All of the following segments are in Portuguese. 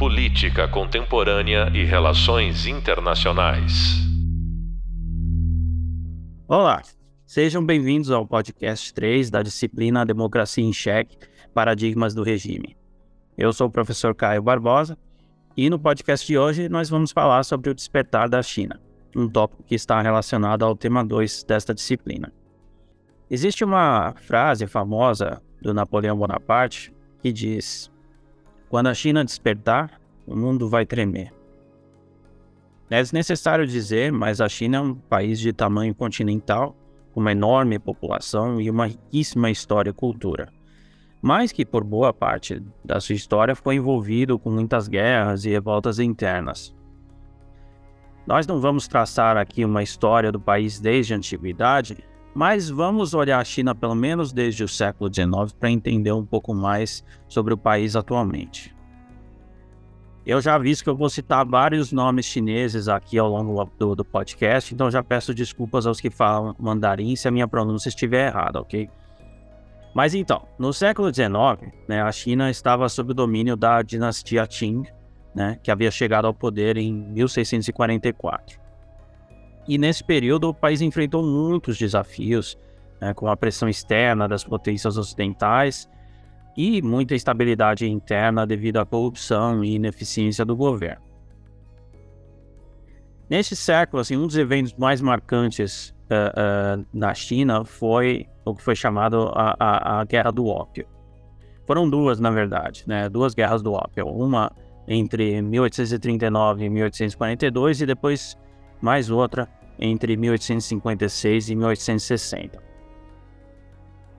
Política Contemporânea e Relações Internacionais. Olá, sejam bem-vindos ao podcast 3 da disciplina Democracia em Cheque Paradigmas do Regime. Eu sou o professor Caio Barbosa e no podcast de hoje nós vamos falar sobre o despertar da China, um tópico que está relacionado ao tema 2 desta disciplina. Existe uma frase famosa do Napoleão Bonaparte que diz: Quando a China despertar, o mundo vai tremer. É desnecessário dizer, mas a China é um país de tamanho continental, com uma enorme população e uma riquíssima história e cultura. Mas que, por boa parte da sua história, foi envolvido com muitas guerras e revoltas internas. Nós não vamos traçar aqui uma história do país desde a antiguidade, mas vamos olhar a China pelo menos desde o século XIX para entender um pouco mais sobre o país atualmente. Eu já aviso que eu vou citar vários nomes chineses aqui ao longo do, do, podcast, então já peço desculpas aos que falam mandarim se a minha pronúncia estiver errada, ok? Mas então, no século XIX, né, a China estava sob o domínio da dinastia Qing, né, que havia chegado ao poder em 1644. E nesse período o país enfrentou muitos desafios, né, com a pressão externa das potências ocidentais e muita instabilidade interna devido à corrupção e ineficiência do governo. Nesse século, assim, um dos eventos mais marcantes uh, uh, na China foi o que foi chamado a, a, a, Guerra do Ópio. Foram duas, na verdade, né? duas guerras do ópio. Uma entre 1839 e 1842 e depois mais outra entre 1856 e 1860.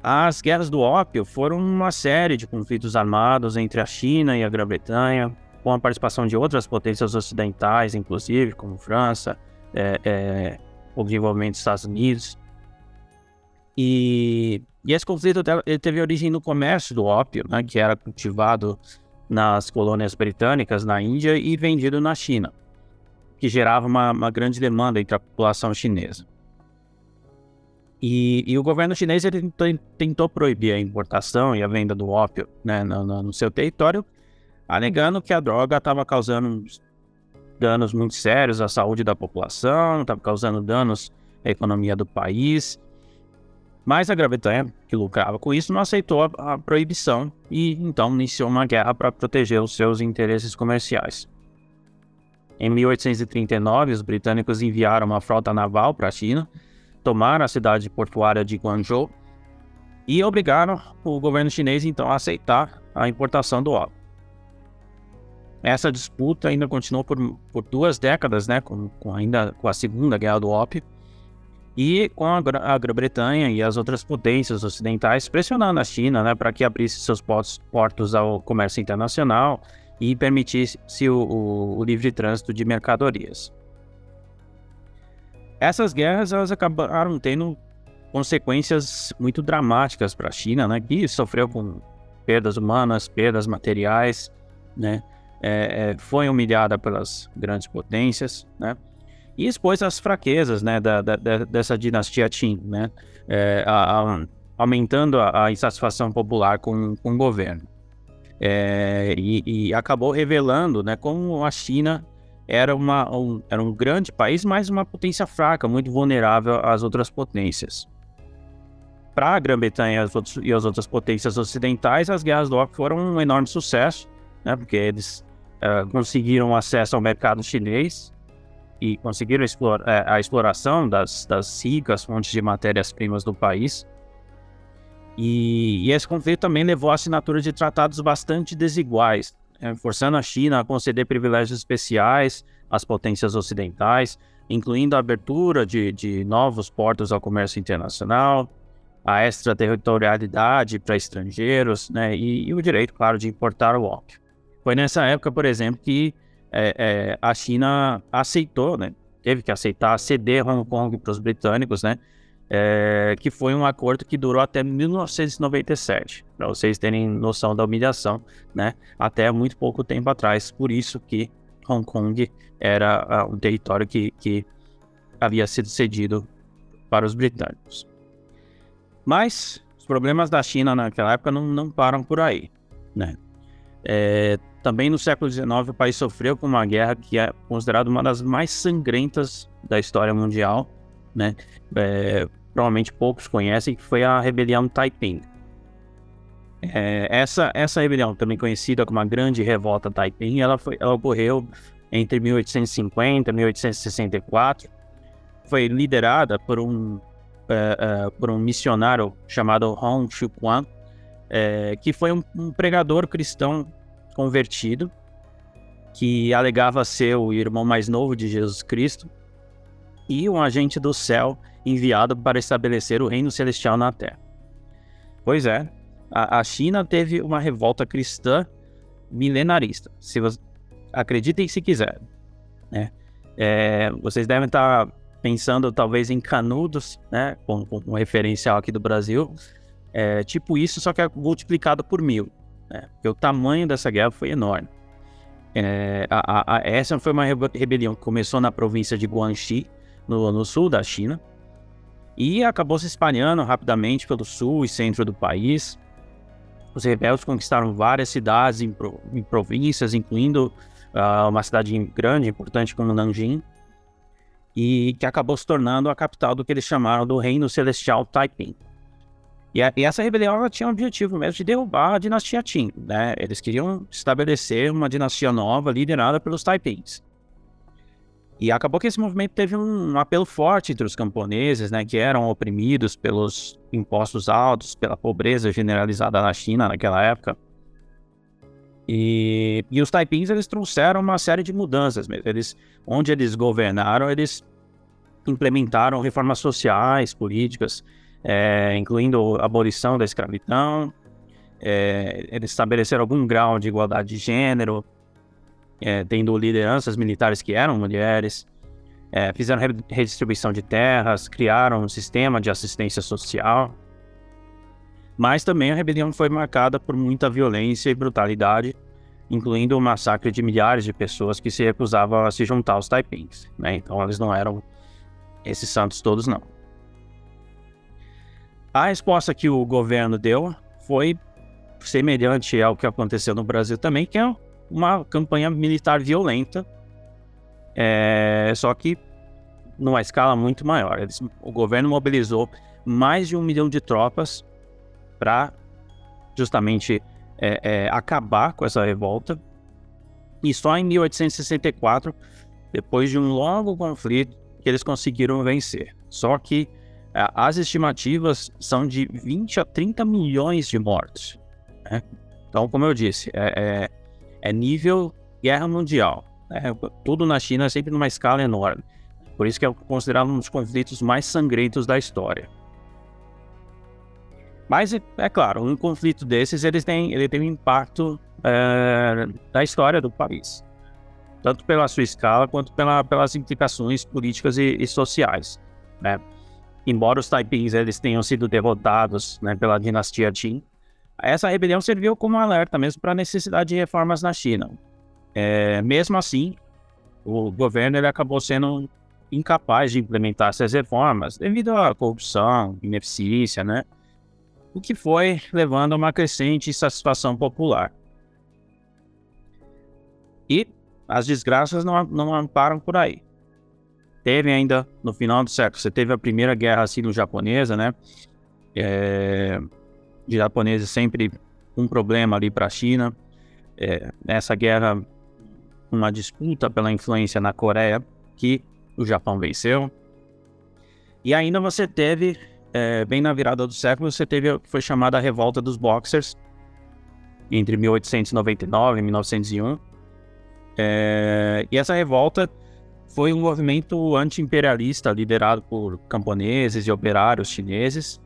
As guerras do ópio foram uma série de conflitos armados entre a China e a Grã-Bretanha, com a participação de outras potências ocidentais, inclusive, como França, é, é, dos Estados Unidos. E, e esse conflito teve origem no comércio do ópio, né, que era cultivado nas colônias britânicas na Índia e vendido na China que gerava uma, uma grande demanda entre a população chinesa. E, e, o governo chinês ele tentou, proibir a importação e a venda do ópio né, no, no, no, seu território, alegando que a droga estava causando danos muito sérios à saúde da população, estava causando danos à economia do país. Mas a Grã-Bretanha, que lucrava com isso, não aceitou a, a proibição e então iniciou uma guerra para proteger os seus interesses comerciais. Em 1839, os britânicos enviaram uma frota naval para a China, tomaram a cidade portuária de Guangzhou e obrigaram o governo chinês então a aceitar a importação do ópio. Essa disputa ainda continuou por, por duas décadas, né, com, com, ainda com a Segunda Guerra do Ópio, e com a, a Grã-Bretanha e as outras potências ocidentais pressionando a China né, para que abrisse seus portos, portos ao comércio internacional e permitisse o, o, o livre trânsito de mercadorias. Essas guerras elas acabaram tendo consequências muito dramáticas para a China, né, que sofreu com perdas humanas, perdas materiais, né, é, é, foi humilhada pelas grandes potências, né, e expôs as fraquezas, né, da, da, dessa dinastia Qing, né, é, a, a, aumentando a, a, insatisfação popular com, com o governo é, e, e, acabou revelando né, como a China era, uma, um, era um grande país, mas uma potência fraca, muito vulnerável às outras potências. Para a Grã-Bretanha e as outras potências ocidentais, as guerras do ópio foram um enorme sucesso, né, porque eles uh, conseguiram acesso ao mercado chinês e conseguiram uh, a exploração das, das ricas fontes de matérias-primas do país e, e, esse conflito também levou à assinatura de tratados bastante desiguais, né, forçando a China a conceder privilégios especiais às potências ocidentais, incluindo a abertura de, de novos portos ao comércio internacional, a extraterritorialidade para estrangeiros né, e, e, o direito, claro, de importar o ópio. Foi nessa época, por exemplo, que é, é, a China aceitou, né, teve que aceitar ceder Hong Kong para os britânicos, né, é, que foi um acordo que durou até 1997, para vocês terem noção da humilhação, né? Até muito pouco tempo atrás, por isso que Hong Kong era uh, um território que, que havia sido cedido para os britânicos. Mas os problemas da China naquela época não, não param por aí, né? É, também no século XIX o país sofreu com uma guerra que é considerada uma das mais sangrentas da história mundial, né? É, provavelmente poucos conhecem, que foi a rebelião Taiping. É, essa, essa rebelião, também conhecida como a Grande Revolta Taiping, ela, foi, ela ocorreu entre 1850 e 1864. Foi liderada por um, uh, uh, por um missionário chamado Hong Xiuquan, uh, que foi um, um pregador cristão convertido, que alegava ser o irmão mais novo de Jesus Cristo, e um agente do céu enviado para estabelecer o reino celestial na Terra. Pois é, a, a China teve uma revolta cristã milenarista. Se você, acreditem se quiser. Né? É, vocês devem estar pensando talvez em Canudos, né, com, com um referencial aqui do Brasil, é, tipo isso, só que é multiplicado por mil, né? porque o tamanho dessa guerra foi enorme. É, a, a, essa foi uma rebelião que começou na província de Guangxi, no, no sul da China, e acabou se espalhando rapidamente pelo sul e centro do país. Os rebeldes conquistaram várias cidades em, em províncias, incluindo uh, uma cidade grande, importante como Nanjing, e que acabou se tornando a capital do que eles chamaram do Reino Celestial Taiping. E, a, e essa rebelião tinha o objetivo mesmo de derrubar a dinastia Qing, né? Eles queriam estabelecer uma dinastia nova liderada pelos Taipings. E acabou que esse movimento teve um, apelo forte entre os camponeses, né, que eram oprimidos pelos impostos altos, pela pobreza generalizada na China naquela época. E, e os taipins eles trouxeram uma série de mudanças mesmo. Eles, onde eles governaram, eles implementaram reformas sociais, políticas, é, incluindo a abolição da escravidão. É, eles estabeleceram algum grau de igualdade de gênero, é, tendo lideranças militares que eram mulheres, é, fizeram redistribuição de terras, criaram um sistema de assistência social. Mas também a rebelião foi marcada por muita violência e brutalidade, incluindo o massacre de milhares de pessoas que se recusavam a se juntar aos taipings. Né? Então eles não eram esses santos todos, não. A resposta que o governo deu foi semelhante ao que aconteceu no Brasil também, que é uma campanha militar violenta, é, só que numa escala muito maior. Eles, o governo mobilizou mais de um milhão de tropas para justamente é, é, acabar com essa revolta. E só em 1864, depois de um longo conflito, que eles conseguiram vencer. Só que é, as estimativas são de 20 a 30 milhões de mortos. Né? Então, como eu disse, é, é é nível guerra mundial. É, tudo na China é sempre numa escala enorme. Por isso que é considerado um dos conflitos mais sangrentos da história. Mas, é claro, um conflito desses ele tem, ele tem um impacto é, na história do país. Tanto pela sua escala, quanto pela, pelas implicações políticas e, e sociais. Né? Embora os taipings eles tenham sido derrotados né, pela dinastia Qing, essa rebelião serviu como alerta mesmo para a necessidade de reformas na China. É, mesmo assim, o governo ele acabou sendo incapaz de implementar essas reformas devido à corrupção, ineficiência, né? O que foi levando a uma crescente insatisfação popular. E as desgraças não, não param por aí. Teve ainda, no final do século, você teve a primeira guerra sino-japonesa, né? É, de japoneses sempre um problema ali para a China. É, essa guerra, uma disputa pela influência na Coreia, que o Japão venceu. E ainda você teve, é, bem na virada do século, você teve o que foi chamada a Revolta dos Boxers, entre 1899 e 1901. É, e essa revolta foi um movimento anti-imperialista liderado por camponeses e operários chineses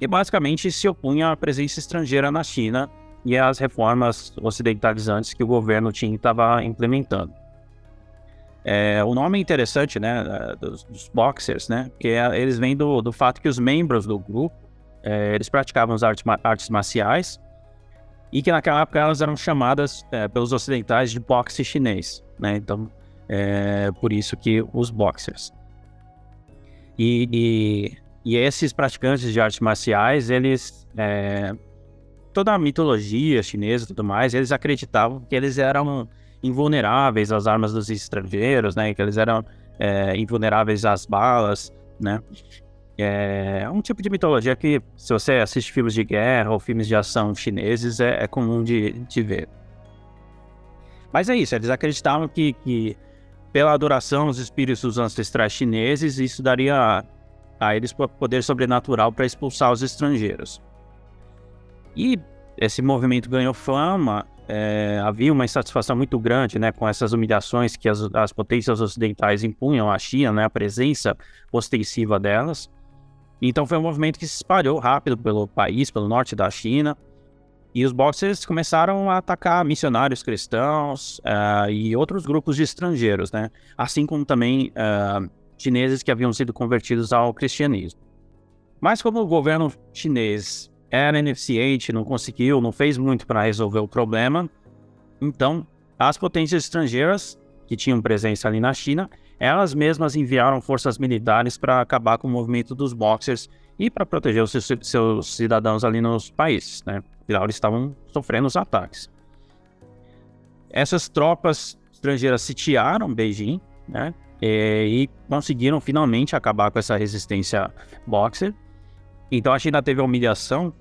e basicamente se opunha à presença estrangeira na China e às reformas ocidentalizantes que o governo Qing estava implementando. É, o nome é interessante, né, dos, dos boxers, né, porque eles vêm do, do, fato que os membros do grupo, é, eles praticavam as artes, artes, marciais e que naquela época elas eram chamadas é, pelos ocidentais de boxe chinês, né, então é por isso que os boxers. E, e e esses praticantes de artes marciais, eles é, toda a mitologia chinesa e tudo mais, eles acreditavam que eles eram invulneráveis às armas dos estrangeiros, né? Que eles eram é, invulneráveis às balas, né? É um tipo de mitologia que, se você assiste filmes de guerra ou filmes de ação chineses, é, é comum de, de ver. Mas é isso, eles acreditavam que, que pela adoração aos espíritos ancestrais chineses, isso daria a, eles poder sobrenatural para expulsar os estrangeiros. E esse movimento ganhou fama, é, havia uma insatisfação muito grande né, com essas humilhações que as, as potências ocidentais impunham à China, né, a presença ostensiva delas. Então foi um movimento que se espalhou rápido pelo país, pelo norte da China, e os boxers começaram a atacar missionários cristãos uh, e outros grupos de estrangeiros, né? Assim como também uh, chineses que haviam sido convertidos ao cristianismo. Mas como o governo chinês era ineficiente, não conseguiu, não fez muito para resolver o problema, então as potências estrangeiras que tinham presença ali na China, elas mesmas enviaram forças militares para acabar com o movimento dos boxers e para proteger os seus, cidadãos ali nos países, né? Afinal, eles estavam sofrendo os ataques. Essas tropas estrangeiras sitiaram Beijing, né? E, e conseguiram finalmente acabar com essa resistência boxer. Então a China teve a humilhação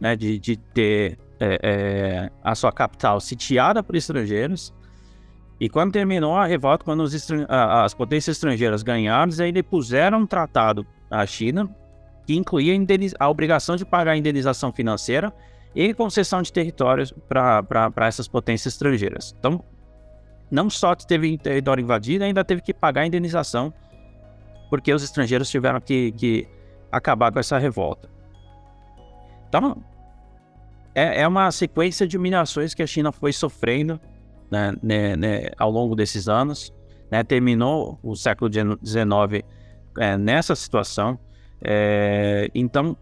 né, de, de ter é, é, a sua capital sitiada por estrangeiros. E quando terminou a revolta, quando as potências estrangeiras ganharam, aí depuseram um tratado à China que incluía a obrigação de pagar a indenização financeira e concessão de territórios para essas potências estrangeiras. Então, não só teve território invadido, ainda teve que pagar a indenização, porque os estrangeiros tiveram que, que acabar com essa revolta. Então, é, é, uma sequência de humilhações que a China foi sofrendo né, né, né, ao longo desses anos. Né, terminou o século XIX é, nessa situação. É, então,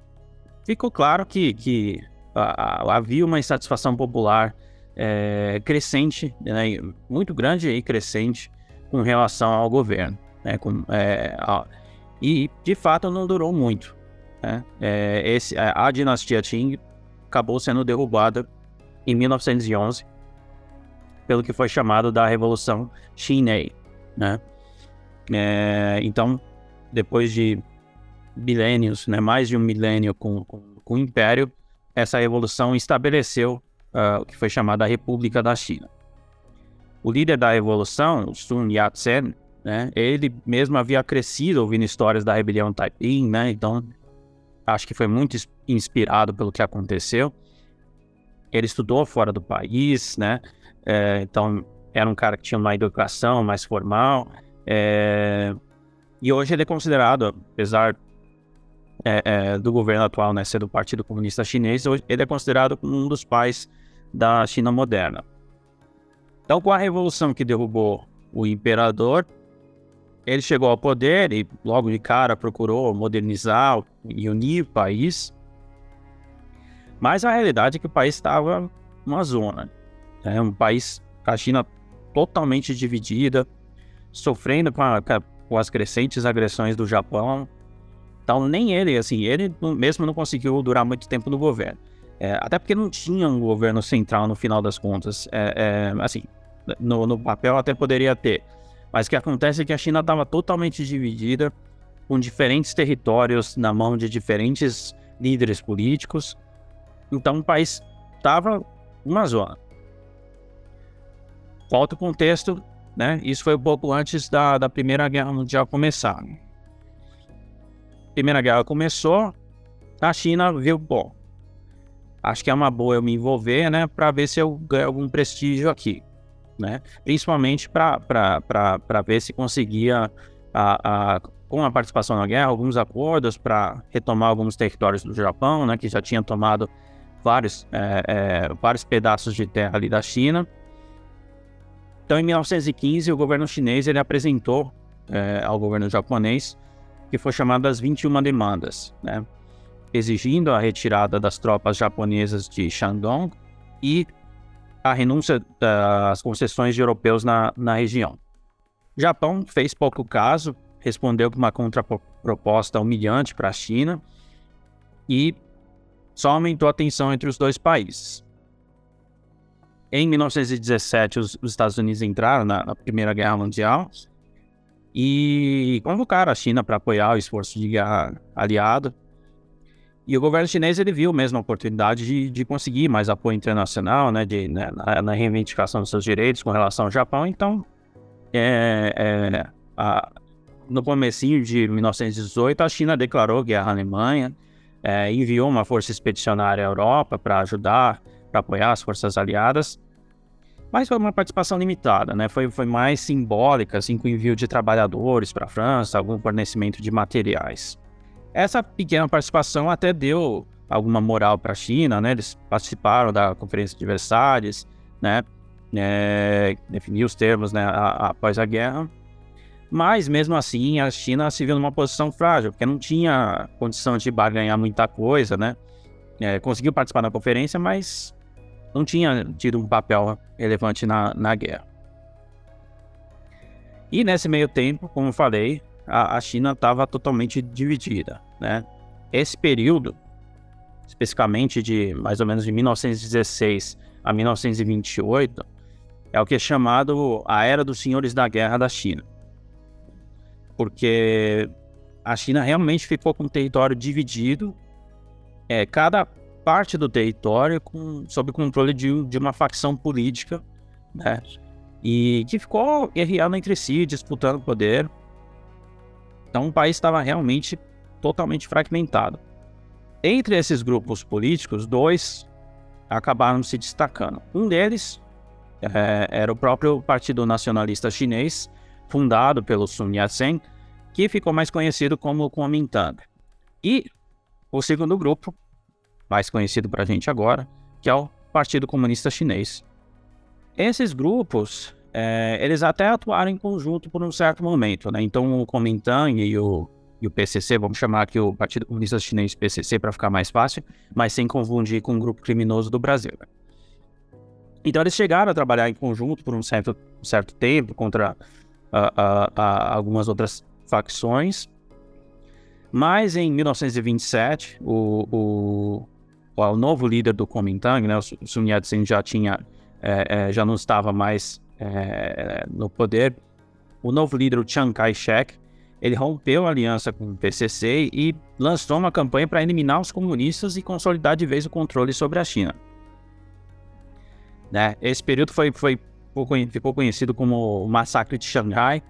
ficou claro que, que a, a, havia uma insatisfação popular é, crescente, né, muito grande e crescente com relação ao governo. Né, com, é, a, e, de fato, não durou muito. Né? É, esse, a, a, dinastia Qing acabou sendo derrubada em 1911 pelo que foi chamado da Revolução Xinei. Né? É, então, depois de milênios, né, mais de um milênio com, com, com o Império, essa revolução estabeleceu uh, o que foi chamada a República da China. O líder da revolução, Sun Yat-sen, né, ele mesmo havia crescido ouvindo histórias da rebelião Taiping, né, então acho que foi muito inspirado pelo que aconteceu. Ele estudou fora do país, né, é, então era um cara que tinha uma educação mais formal, é, e hoje ele é considerado, apesar é, é, do governo atual, né, ser do Partido Comunista Chinês, ele é considerado um dos pais da China moderna. Então, com a revolução que derrubou o imperador, ele chegou ao poder e logo de cara procurou modernizar e unir o país. Mas a realidade é que o país estava numa zona, né? um país, a China totalmente dividida, sofrendo com, a, com as crescentes agressões do Japão, então, nem ele, assim, ele mesmo não conseguiu durar muito tempo no governo. É, até porque não tinha um governo central no final das contas. É, é, assim, no, no, papel até poderia ter. Mas o que acontece é que a China estava totalmente dividida, com diferentes territórios na mão de diferentes líderes políticos. Então, o país estava uma zona. Volta o contexto, né? Isso foi um pouco antes da, da Primeira Guerra Mundial começar. Primeira Guerra começou, a China viu, bom, acho que é uma boa eu me envolver, né, para ver se eu ganho algum prestígio aqui, né? Principalmente para ver se conseguia, a, a, com a participação na guerra, alguns acordos para retomar alguns territórios do Japão, né, que já tinha tomado vários, é, é, vários pedaços de terra ali da China. Então, em 1915, o governo chinês ele apresentou é, ao governo japonês que foi chamada as 21 demandas, né? Exigindo a retirada das tropas japonesas de Shandong e a renúncia das concessões de europeus na, na região. O Japão fez pouco caso, respondeu com uma contraproposta humilhante para a China e só aumentou a tensão entre os dois países. Em 1917, os, os Estados Unidos entraram na, na, Primeira Guerra Mundial e convocaram a China para apoiar o esforço de guerra aliado. E o governo chinês ele viu mesmo a oportunidade de, de conseguir mais apoio internacional, né, de, né, na, na, reivindicação dos seus direitos com relação ao Japão. Então, é, é, a, no comecinho de 1918, a China declarou guerra à Alemanha, é, enviou uma força expedicionária à Europa para ajudar, para apoiar as forças aliadas, mas foi uma participação limitada, né? Foi, foi mais simbólica, assim, com envio de trabalhadores para a França, algum fornecimento de materiais. Essa pequena participação até deu alguma moral para a China, né? Eles participaram da Conferência de Versalhes, né? É, definiu os termos, né? Após a guerra. Mas mesmo assim, a China se viu numa posição frágil, porque não tinha condição de barganhar muita coisa, né? É, conseguiu participar da conferência, mas não tinha tido um papel relevante na, na guerra. E nesse meio tempo, como falei, a, a China estava totalmente dividida. Né? Esse período, especificamente de mais ou menos de 1916 a 1928, é o que é chamado a Era dos Senhores da Guerra da China. Porque a China realmente ficou com o território dividido, é, cada parte do território com, sob controle de, de uma facção política, né? E que ficou guerreando entre si, disputando poder. Então o país estava realmente totalmente fragmentado. Entre esses grupos políticos, dois acabaram se destacando. Um deles é, era o próprio Partido Nacionalista Chinês, fundado pelo Sun Yat-sen, que ficou mais conhecido como Kuomintang. E o segundo grupo mais conhecido para a gente agora, que é o Partido Comunista Chinês. Esses grupos, é, eles até atuaram em conjunto por um certo momento, né? Então o Kuomintang e o, e o PCC, vamos chamar aqui o Partido Comunista Chinês PCC para ficar mais fácil, mas sem confundir com o grupo criminoso do Brasil. Né? Então eles chegaram a trabalhar em conjunto por um certo, um certo tempo contra algumas outras facções, mas em 1927 o, o, o novo líder do Kuomintang, né, o Sun Yat-sen já tinha, é, é, já não estava mais é, no poder. O novo líder, o Chiang Kai-shek, ele rompeu a aliança com o PCC e lançou uma campanha para eliminar os comunistas e consolidar de vez o controle sobre a China. Né? Esse período foi, foi, ficou conhecido como o Massacre de Xangai.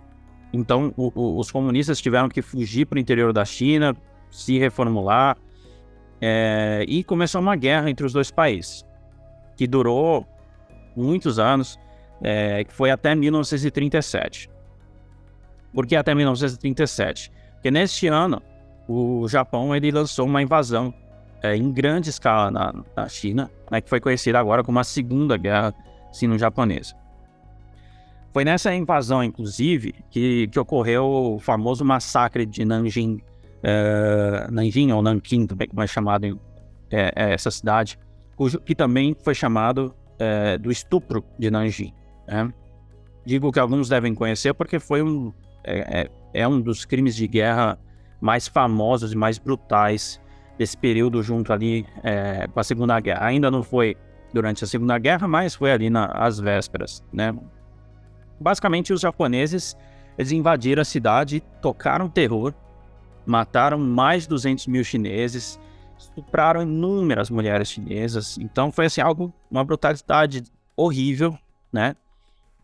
Então, o, o, os comunistas tiveram que fugir para o interior da China, se reformular, é, e começou uma guerra entre os dois países, que durou muitos anos, é, que foi até 1937. Por que até 1937? Porque neste ano, o Japão ele lançou uma invasão é, em grande escala na, na China, né, que foi conhecida agora como a Segunda Guerra Sino-Japonesa. Foi nessa invasão, inclusive, que, que ocorreu o famoso massacre de Nanjing é, Nanjing ou Nanquim, também como é chamado é, é, essa cidade, cujo, que também foi chamado é, do estupro de Nanjing. Né? Digo que alguns devem conhecer porque foi um, é, é, é, um dos crimes de guerra mais famosos e mais brutais desse período junto ali com a Segunda Guerra. Ainda não foi durante a Segunda Guerra, mas foi ali nas vésperas, né? Basicamente, os japoneses eles invadiram a cidade, tocaram terror mataram mais de 200 mil chineses, estupraram inúmeras mulheres chinesas. Então foi assim algo, uma brutalidade horrível, né?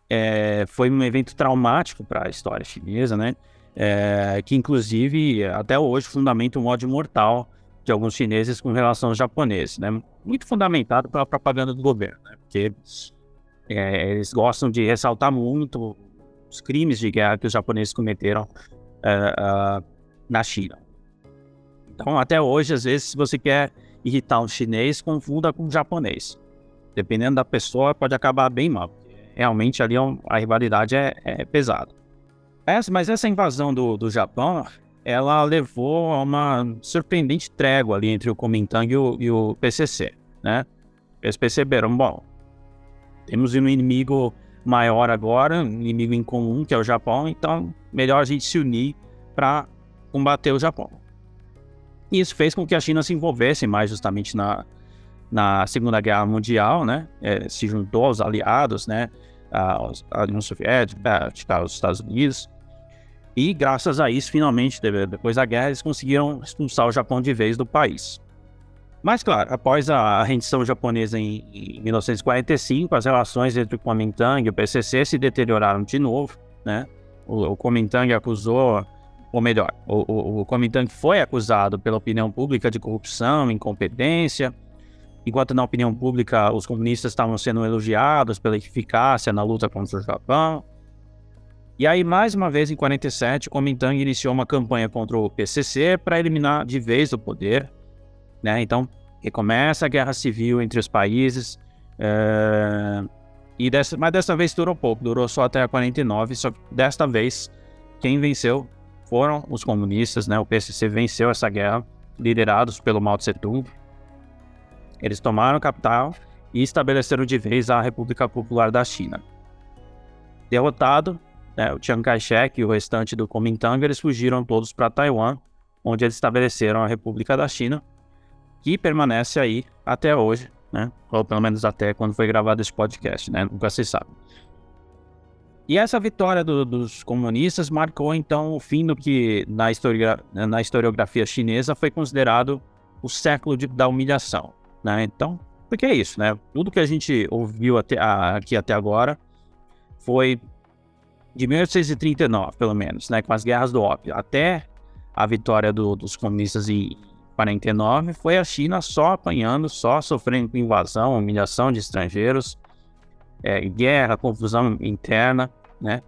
É, foi um evento traumático para a história chinesa, né? É, que inclusive até hoje fundamenta um ódio mortal de alguns chineses com relação aos japoneses, né? Muito fundamentado pela propaganda do governo, né? Porque é, eles gostam de ressaltar muito os crimes de guerra que os japoneses cometeram é, na China. Então, até hoje, às vezes, se você quer irritar um chinês, confunda com um japonês. Dependendo da pessoa, pode acabar bem mal. Realmente, ali é a rivalidade é, é pesada. Essa, mas essa invasão do, do Japão, ela levou a uma surpreendente trégua ali entre o Kuomintang e o, e o PCC, né? Eles perceberam, bom, temos um inimigo maior agora, um inimigo em comum, que é o Japão, então melhor a gente se unir para combater o Japão. Isso fez com que a China se envolvesse mais justamente na, na Segunda Guerra Mundial, né? É, se juntou aos aliados, né? A, União Soviética, aos Estados Unidos. E graças a isso, finalmente, depois da guerra, eles conseguiram expulsar o Japão de vez do país. Mas, claro, após a rendição japonesa em, em 1945, as relações entre o Kuomintang e o PCC se deterioraram de novo, né? O, o Kuomintang acusou, ou melhor, o, o, o Kuomintang foi acusado pela opinião pública de corrupção, incompetência, enquanto na opinião pública os comunistas estavam sendo elogiados pela eficácia na luta contra o Japão. E aí, mais uma vez, em 47, o Kuomintang iniciou uma campanha contra o PCC para eliminar de vez o poder né? Então, recomeça a guerra civil entre os países. É... E dessa, mas dessa vez durou pouco, durou só até a 49. Só que desta vez, quem venceu foram os comunistas, né? O PCC venceu essa guerra, liderados pelo Mao Tse Tung. Eles tomaram a capital e estabeleceram de vez a República Popular da China. Derrotado, né, o Chiang Kai-shek e o restante do Kuomintang, eles fugiram todos para Taiwan, onde eles estabeleceram a República da China, que permanece aí até hoje, né? Ou pelo menos até quando foi gravado esse podcast, né? Nunca se sabe. E essa vitória do, dos comunistas marcou então o fim do que na, historia, na historiografia chinesa foi considerado o século de, da humilhação, né? Então, porque é isso, né? Tudo que a gente ouviu até, aqui até agora foi de 1839, pelo menos, né? Com as guerras do ópio, até a vitória do, dos comunistas em 49 foi a China só apanhando, só sofrendo invasão, humilhação de estrangeiros, é, guerra, confusão interna, né?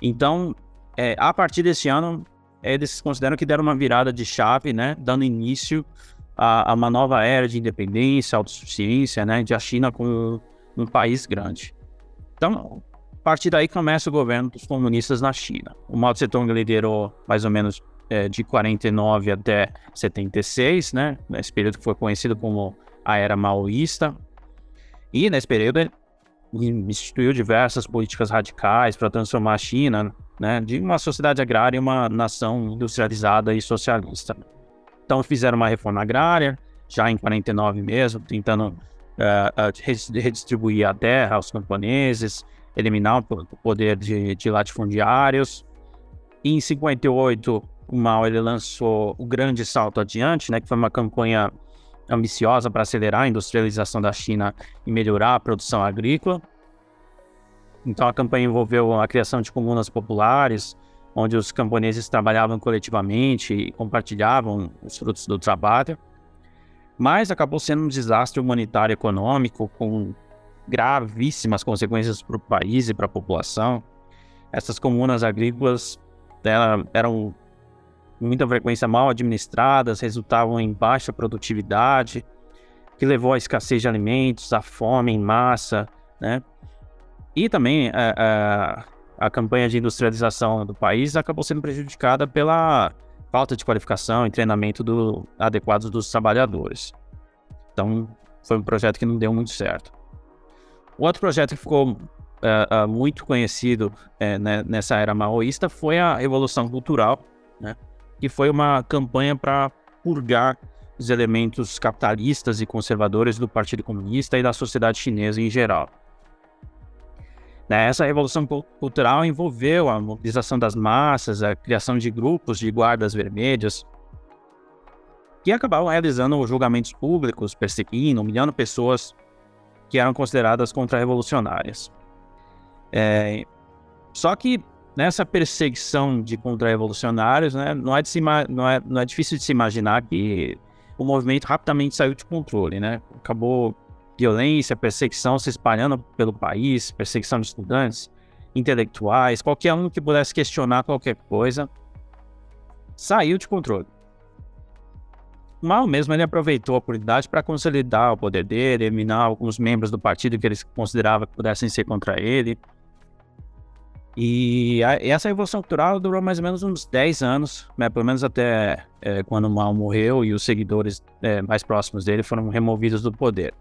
Então, é, a partir desse ano, eles consideram que deram uma virada de chave, né? Dando início a, a uma nova era de independência, autossuficiência, né? De a China como um país grande. Então, a partir daí começa o governo dos comunistas na China. O Mao Tse Tung liderou mais ou menos é, de 49 até 76, né? Nesse período que foi conhecido como a Era Maoísta. E nesse período ele instituiu diversas políticas radicais para transformar a China né, de uma sociedade agrária em uma nação industrializada e socialista. Então fizeram uma reforma agrária, já em 49 mesmo, tentando uh, redistribuir a terra aos camponeses, eliminar o poder de, de latifundiários. E em 58 o Mao ele lançou o Grande Salto Adiante, né, que foi uma campanha ambiciosa para acelerar a industrialização da China e melhorar a produção agrícola. Então a campanha envolveu a criação de comunas populares, onde os camponeses trabalhavam coletivamente e compartilhavam os frutos do trabalho. Mas acabou sendo um desastre humanitário e econômico com gravíssimas consequências para o país e para a população. Essas comunas agrícolas eram muita frequência mal administradas, resultavam em baixa produtividade, que levou à escassez de alimentos, à fome em massa, né? E também a, é, a, campanha de industrialização do país acabou sendo prejudicada pela falta de qualificação e treinamento do, adequados dos trabalhadores. Então, foi um projeto que não deu muito certo. O outro projeto que ficou uh, uh, muito conhecido uh, né, nessa era maoísta foi a Revolução Cultural, né? que foi uma campanha para purgar os elementos capitalistas e conservadores do Partido Comunista e da sociedade chinesa em geral. Né, essa revolução cultural envolveu a mobilização das massas, a criação de grupos de guardas vermelhas, que acabavam realizando julgamentos públicos, perseguindo, humilhando pessoas que eram consideradas contra-revolucionárias. É, só que nessa perseguição de contra-revolucionários, né, não, é não, é, não é difícil de se imaginar que o movimento rapidamente saiu de controle, né? Acabou violência, perseguição se espalhando pelo país, perseguição de estudantes, intelectuais, qualquer um que pudesse questionar qualquer coisa, saiu de controle. Mal mesmo ele aproveitou a oportunidade para consolidar o poder dele, eliminar alguns membros do partido que eles consideravam que pudessem ser contra ele, e, a, essa revolução cultural durou mais ou menos uns 10 anos, né, pelo menos até é, quando Mao morreu e os seguidores é, mais próximos dele foram removidos do poder.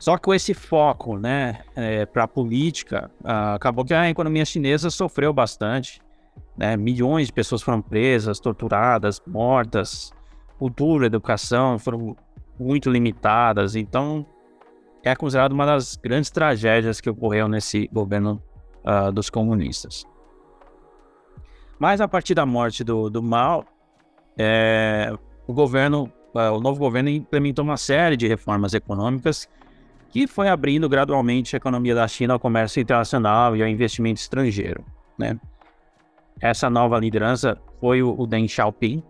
Só que com esse foco né, é, para a política, acabou que a economia chinesa sofreu bastante. Né, milhões de pessoas foram presas, torturadas, mortas. cultura, educação foram muito limitadas. Então, é considerado uma das grandes tragédias que ocorreu nesse governo uh, dos comunistas. Mas a partir da morte do, do Mao, é, o governo, uh, o novo governo implementou uma série de reformas econômicas que foi abrindo gradualmente a economia da China ao comércio internacional e ao investimento estrangeiro. Né? Essa nova liderança foi o, o Deng Xiaoping,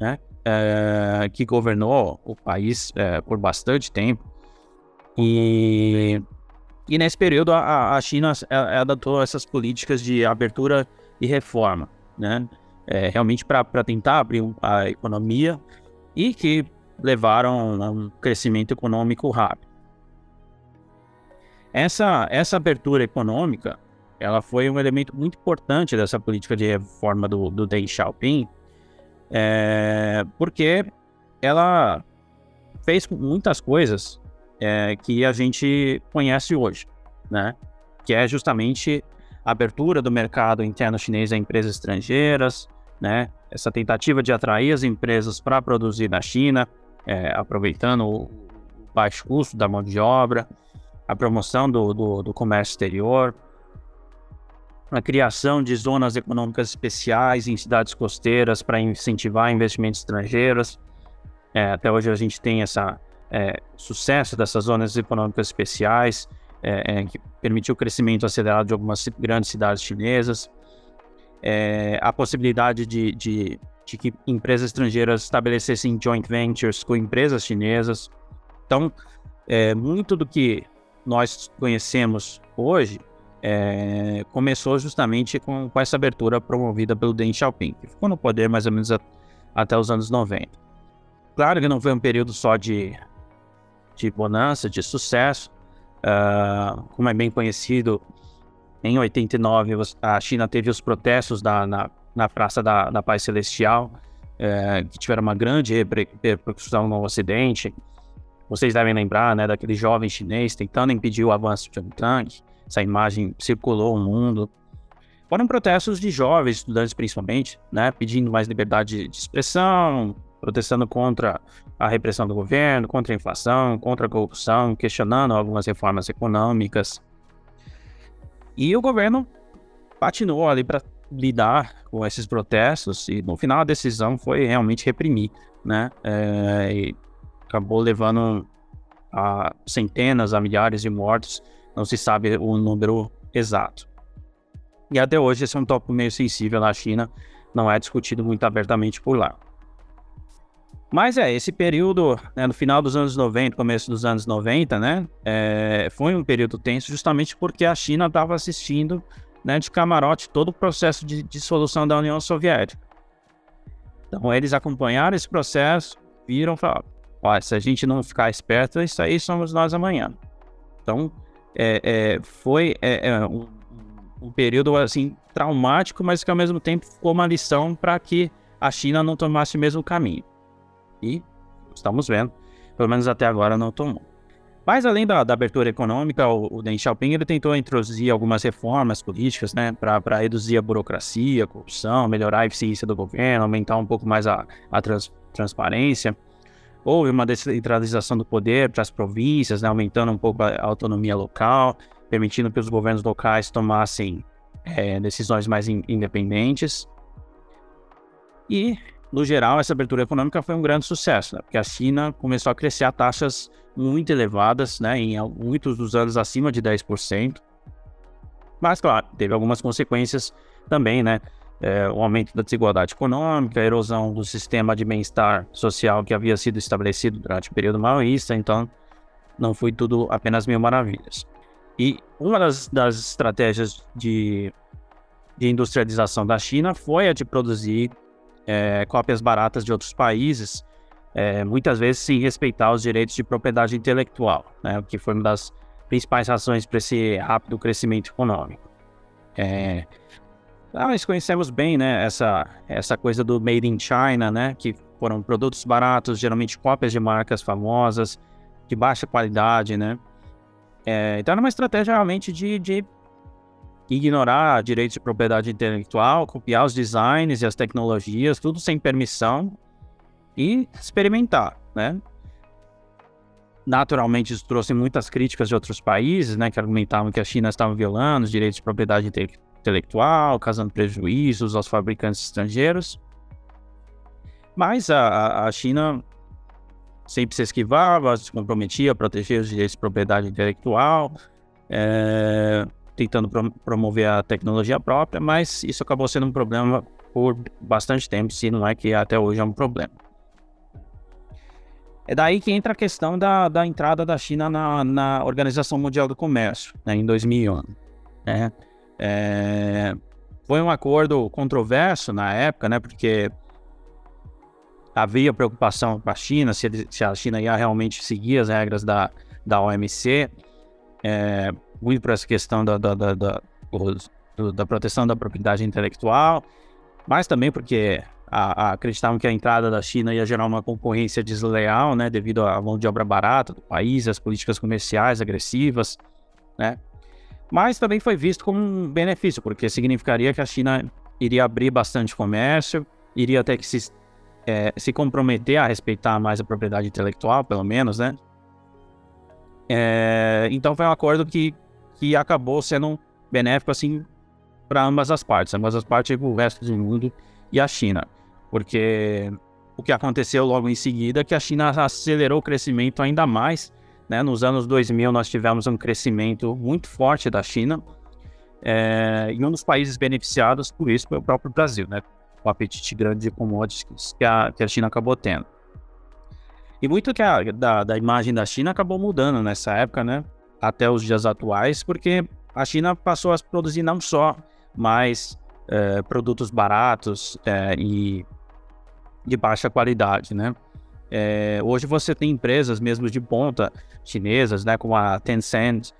né? É, que governou o país é, por bastante tempo. E, e nesse período a, a China adotou essas políticas de abertura e reforma, né? É, realmente para tentar abrir a economia e que levaram a um crescimento econômico rápido. Essa, essa abertura econômica, ela foi um elemento muito importante dessa política de reforma do, do Deng Xiaoping, é, porque ela fez muitas coisas é, que a gente conhece hoje, né? Que é justamente a abertura do mercado interno chinês a empresas estrangeiras, né? Essa tentativa de atrair as empresas para produzir na China, é, aproveitando o baixo custo da mão de obra, a promoção do, do, do comércio exterior, a criação de zonas econômicas especiais em cidades costeiras para incentivar investimentos estrangeiros. É, até hoje a gente tem essa é, sucesso dessas zonas econômicas especiais, é, é que permitiu o crescimento acelerado de algumas grandes cidades chinesas. É, a possibilidade de, de, de que empresas estrangeiras estabelecessem joint ventures com empresas chinesas. Então, é, muito do que nós conhecemos hoje é, começou justamente com, com, essa abertura promovida pelo Deng Xiaoping, que ficou no poder mais ou menos a, até os anos 90. Claro que não foi um período só de, de bonança, de sucesso. Uh, como é bem conhecido, em 89 a China teve os protestos da, na, na Praça da, da Paz Celestial, uh, que tiveram uma grande repercussão no Ocidente. Vocês devem lembrar, né, daquele jovem chinês tentando impedir o avanço de um tanque. Essa imagem circulou o mundo. Foram protestos de jovens, estudantes principalmente, né, pedindo mais liberdade de expressão, protestando contra a repressão do governo, contra a inflação, contra a corrupção, questionando algumas reformas econômicas. E o governo patinou ali para lidar com esses protestos e no final a decisão foi realmente reprimir, né? É, acabou levando a centenas, a milhares de mortos, não se sabe o número exato. E até hoje esse é um tópico meio sensível na China, não é discutido muito abertamente por lá. Mas é, esse período, né, no final dos anos 90, começo dos anos 90, né, é, foi um período tenso justamente porque a China estava assistindo né, de camarote todo o processo de dissolução da União Soviética. Então eles acompanharam esse processo, viram e falaram, Ó, se a gente não ficar esperto, isso aí somos nós amanhã. Então, é, é, foi é, é um, um, período assim traumático, mas que ao mesmo tempo ficou uma lição para que a China não tomasse o mesmo caminho. E estamos vendo, pelo menos até agora não tomou. Mas além da, da abertura econômica, o, o, Deng Xiaoping ele tentou introduzir algumas reformas políticas, né, para reduzir a burocracia, a corrupção, melhorar a eficiência do governo, aumentar um pouco mais a, a trans, transparência. Houve uma descentralização do poder para as províncias, né, aumentando um pouco a autonomia local, permitindo que os governos locais tomassem é, decisões mais in independentes. E, no geral, essa abertura econômica foi um grande sucesso, né, porque a China começou a crescer a taxas muito elevadas, né, em muitos dos anos acima de 10%. Mas, claro, teve algumas consequências também, né? É, o aumento da desigualdade econômica, a erosão do sistema de bem-estar social que havia sido estabelecido durante o período maoísta, então não foi tudo apenas mil maravilhas. E uma das, das estratégias de, de, industrialização da China foi a de produzir é, cópias baratas de outros países, é, muitas vezes sem respeitar os direitos de propriedade intelectual, né, o que foi uma das principais razões para esse rápido crescimento econômico. É, nós conhecemos bem, né, essa, essa coisa do Made in China, né, que foram produtos baratos, geralmente cópias de marcas famosas, de baixa qualidade, né. É, então era uma estratégia realmente de, de ignorar direitos de propriedade intelectual, copiar os designs e as tecnologias, tudo sem permissão, e experimentar, né? Naturalmente, isso trouxe muitas críticas de outros países, né, que argumentavam que a China estava violando os direitos de propriedade intelectual, causando prejuízos aos fabricantes estrangeiros. Mas a, a China sempre se esquivava, se comprometia a proteger os direitos de propriedade intelectual, é, tentando pro, promover a tecnologia própria, mas isso acabou sendo um problema por bastante tempo, se não é que até hoje é um problema. É daí que entra a questão da, da entrada da China na, na Organização Mundial do Comércio, né, em 2001. Né? É, foi um acordo controverso na época, né, porque havia preocupação com a China, se, se, a China ia realmente seguir as regras da, da OMC, é, muito por essa questão da, da, da, da, da proteção da propriedade intelectual, mas também porque a, a, acreditavam que a entrada da China ia gerar uma concorrência desleal, né, devido à mão de obra barata do país, às políticas comerciais agressivas, né. Mas também foi visto como um benefício, porque significaria que a China iria abrir bastante comércio, iria ter que se, é, se comprometer a respeitar mais a propriedade intelectual, pelo menos, né. É, então foi um acordo que, que acabou sendo benéfico, assim, para ambas as partes, ambas as partes, o resto do mundo e a China porque o que aconteceu logo em seguida é que a China acelerou o crescimento ainda mais. Né? Nos anos 2000 nós tivemos um crescimento muito forte da China é, e um dos países beneficiados por isso foi o próprio Brasil, né? o apetite grande de commodities que a, que a China acabou tendo. E muito que a, da, da imagem da China acabou mudando nessa época, né? até os dias atuais, porque a China passou a produzir não só mais é, produtos baratos é, e de baixa qualidade, né? É, hoje você tem empresas mesmo de ponta chinesas, né, como a Tencent,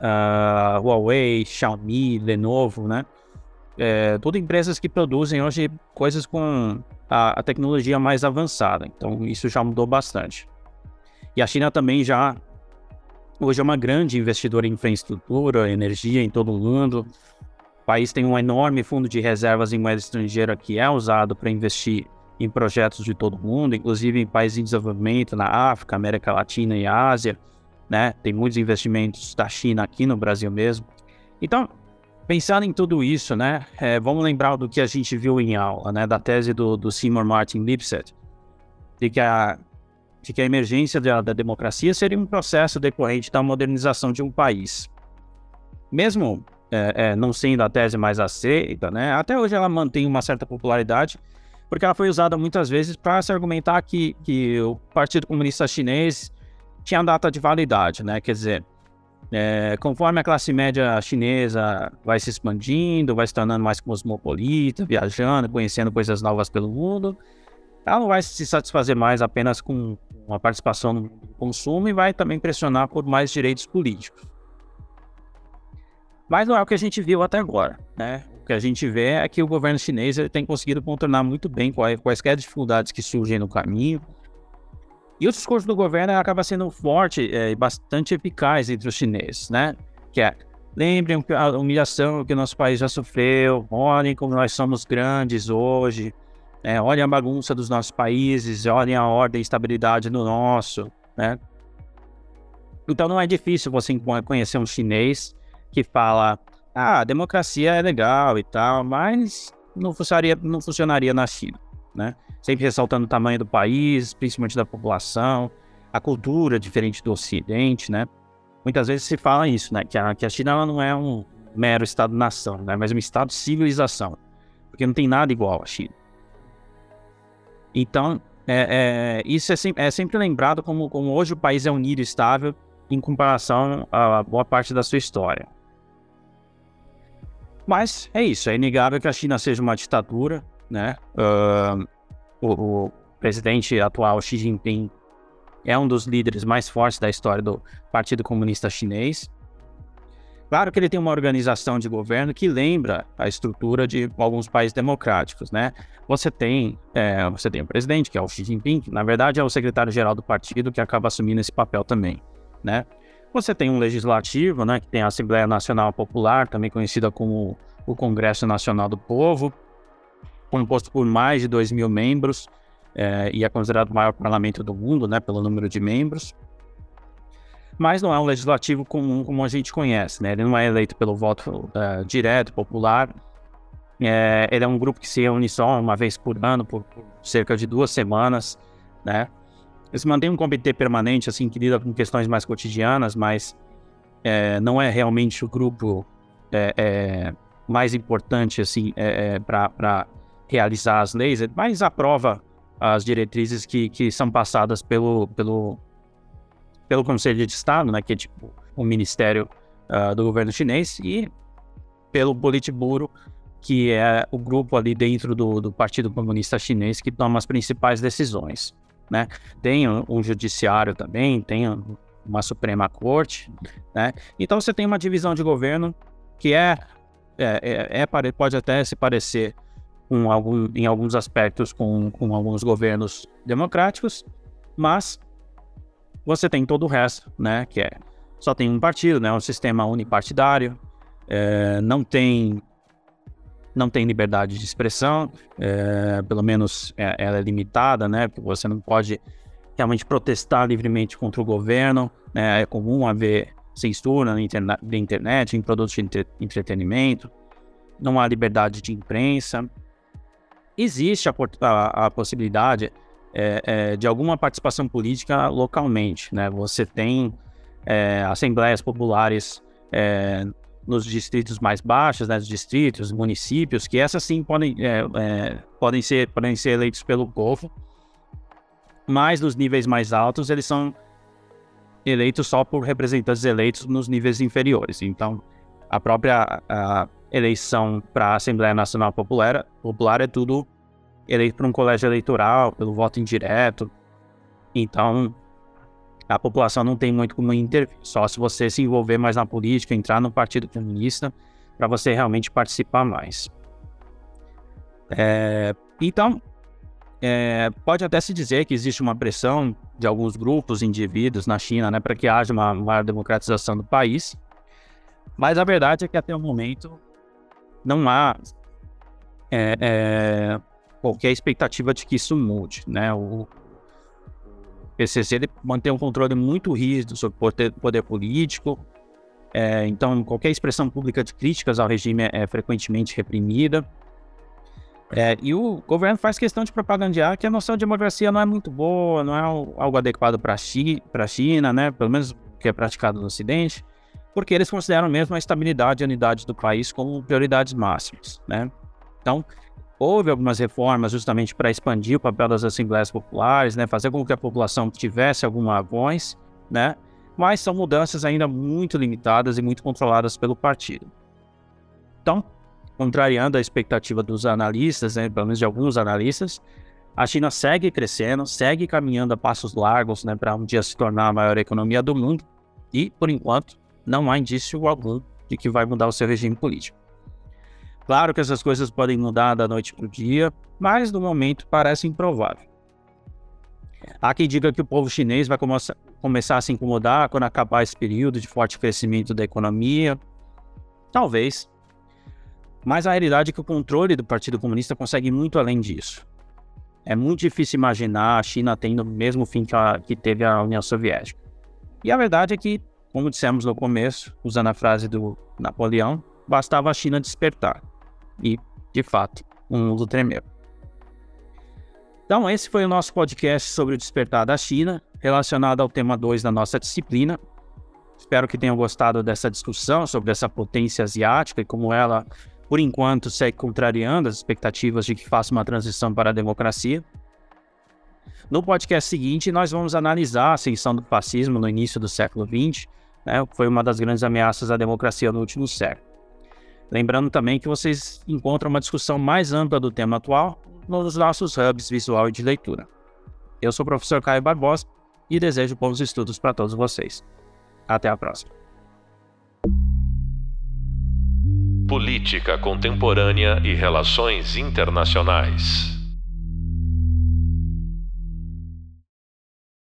uh, Huawei, Xiaomi, Lenovo, né? É, tudo empresas que produzem hoje coisas com a, a, tecnologia mais avançada. Então isso já mudou bastante. E a China também já hoje é uma grande investidora em infraestrutura, energia em todo o mundo. O país tem um enorme fundo de reservas em moeda estrangeira que é usado para investir em projetos de todo mundo, inclusive em países em desenvolvimento, na África, América Latina e Ásia, né? Tem muitos investimentos da China aqui no Brasil mesmo. Então, pensando em tudo isso, né? É, vamos lembrar do que a gente viu em aula, né? Da tese do, do Seymour Martin Lipset, de que a, de que a emergência da, da democracia seria um processo decorrente da modernização de um país. Mesmo é, é, não sendo a tese mais aceita, né? Até hoje ela mantém uma certa popularidade, porque ela foi usada muitas vezes para se argumentar que, que o Partido Comunista Chinês tinha data de validade, né? Quer dizer, é, conforme a classe média chinesa vai se expandindo, vai se tornando mais cosmopolita, viajando, conhecendo coisas novas pelo mundo, ela não vai se satisfazer mais apenas com uma participação no consumo e vai também pressionar por mais direitos políticos. Mas não é o que a gente viu até agora, né? Que a gente vê é que o governo chinês tem conseguido contornar muito bem quaisquer dificuldades que surgem no caminho. E o discurso do governo acaba sendo forte é, e bastante eficaz entre os chineses, né? Que é, lembrem a humilhação que o nosso país já sofreu, olhem como nós somos grandes hoje, é, olhem a bagunça dos nossos países, olhem a ordem e estabilidade do nosso, né? Então não é difícil você conhecer um chinês que fala ah, democracia é legal e tal, mas não funcionaria, não funcionaria na China, né? Sempre ressaltando o tamanho do país, principalmente da população, a cultura diferente do Ocidente, né? Muitas vezes se fala isso, né? Que a, que a China não é um mero Estado-nação, né? Mas um Estado-civilização, porque não tem nada igual à China. Então, é, é, isso é sempre, é sempre lembrado como, como hoje o país é unido e estável em comparação a boa parte da sua história. Mas é isso, é inegável que a China seja uma ditadura, né? Uh, o, o, presidente atual Xi Jinping é um dos líderes mais fortes da história do Partido Comunista Chinês. Claro que ele tem uma organização de governo que lembra a estrutura de alguns países democráticos, né? Você tem, é, você tem o presidente, que é o Xi Jinping, que na verdade é o secretário-geral do partido que acaba assumindo esse papel também, né? Você tem um legislativo, né, que tem a Assembleia Nacional Popular, também conhecida como o Congresso Nacional do Povo, composto por mais de 2 mil membros, é, e é considerado o maior parlamento do mundo, né, pelo número de membros. Mas não é um legislativo comum como a gente conhece, né? Ele não é eleito pelo voto uh, direto, popular. É, ele é um grupo que se reúne só uma vez por ano, por, por cerca de duas semanas, né? Eles mantêm um comitê permanente, assim, que lida com questões mais cotidianas, mas é, não é realmente o grupo é, é, mais importante, assim, é, é, para realizar as leis, mas aprova as diretrizes que, que são passadas pelo, pelo, pelo Conselho de Estado, né, que é tipo o Ministério uh, do governo chinês, e pelo Politburo, que é o grupo ali dentro do, do Partido Comunista Chinês que toma as principais decisões. Né? Tem um, judiciário também, tem uma Suprema Corte, né? Então você tem uma divisão de governo que é, é, é, é pode até se parecer com algum, em alguns aspectos com, com alguns governos democráticos, mas você tem todo o resto, né? Que é só tem um partido, né? Um sistema unipartidário, é, não tem não tem liberdade de expressão, é, pelo menos é, ela é limitada, né? Porque você não pode realmente protestar livremente contra o governo, né? É comum haver censura na internet, na internet, em produtos de entre, entretenimento, não há liberdade de imprensa. Existe a, a, a possibilidade é, é, de alguma participação política localmente, né? Você tem é, assembleias populares é, nos distritos mais baixos, né, distritos, municípios, que essas sim podem, é, é, podem, ser, podem ser eleitos pelo povo, mas nos níveis mais altos eles são eleitos só por representantes eleitos nos níveis inferiores. Então, a própria a eleição para a Assembleia Nacional Popular, Popular é tudo eleito por um colégio eleitoral, pelo voto indireto. Então, a população não tem muito como intervir. Só se você se envolver mais na política, entrar no Partido Comunista, para você realmente participar mais. É, então, é, pode até se dizer que existe uma pressão de alguns grupos, indivíduos na China, né, para que haja uma maior democratização do país. Mas a verdade é que até o momento não há é, é qualquer expectativa de que isso mude, né? O, PCC ele mantém um controle muito rígido sobre o poder, poder político, é, então qualquer expressão pública de críticas ao regime é, é frequentemente reprimida. É, e o governo faz questão de propagandear que a noção de democracia não é muito boa, não é algo adequado para a China, né? pelo menos que é praticado no Ocidente, porque eles consideram mesmo a estabilidade e a unidade do país como prioridades máximas. Né? Então, houve algumas reformas justamente para expandir o papel das assembleias populares, né, fazer com que a população tivesse alguma voz, né, mas são mudanças ainda muito limitadas e muito controladas pelo partido. Então, contrariando a expectativa dos analistas, né, pelo menos de alguns analistas, a China segue crescendo, segue caminhando a passos largos né, para um dia se tornar a maior economia do mundo e, por enquanto, não há indício algum de que vai mudar o seu regime político. Claro que essas coisas podem mudar da noite para o dia, mas no momento parece improvável. Há quem diga que o povo chinês vai começar a se incomodar quando acabar esse período de forte crescimento da economia. Talvez. Mas a realidade é que o controle do Partido Comunista consegue muito além disso. É muito difícil imaginar a China tendo o mesmo fim que, a, que teve a União Soviética. E a verdade é que, como dissemos no começo, usando a frase do Napoleão, bastava a China despertar e, de fato, um mundo tremeu. Então, esse foi o nosso podcast sobre o despertar da China, relacionado ao tema 2 da nossa disciplina. Espero que tenham gostado dessa discussão sobre essa potência asiática e como ela, por enquanto, segue contrariando as expectativas de que faça uma transição para a democracia. No podcast seguinte, nós vamos analisar a ascensão do fascismo no início do século XX, né, foi uma das grandes ameaças à democracia no último século. Lembrando também que vocês encontram uma discussão mais ampla do tema atual nos nossos hubs visual e de leitura. Eu sou o professor Caio Barbosa e desejo bons estudos para todos vocês. Até a próxima. Política Contemporânea e Relações Internacionais.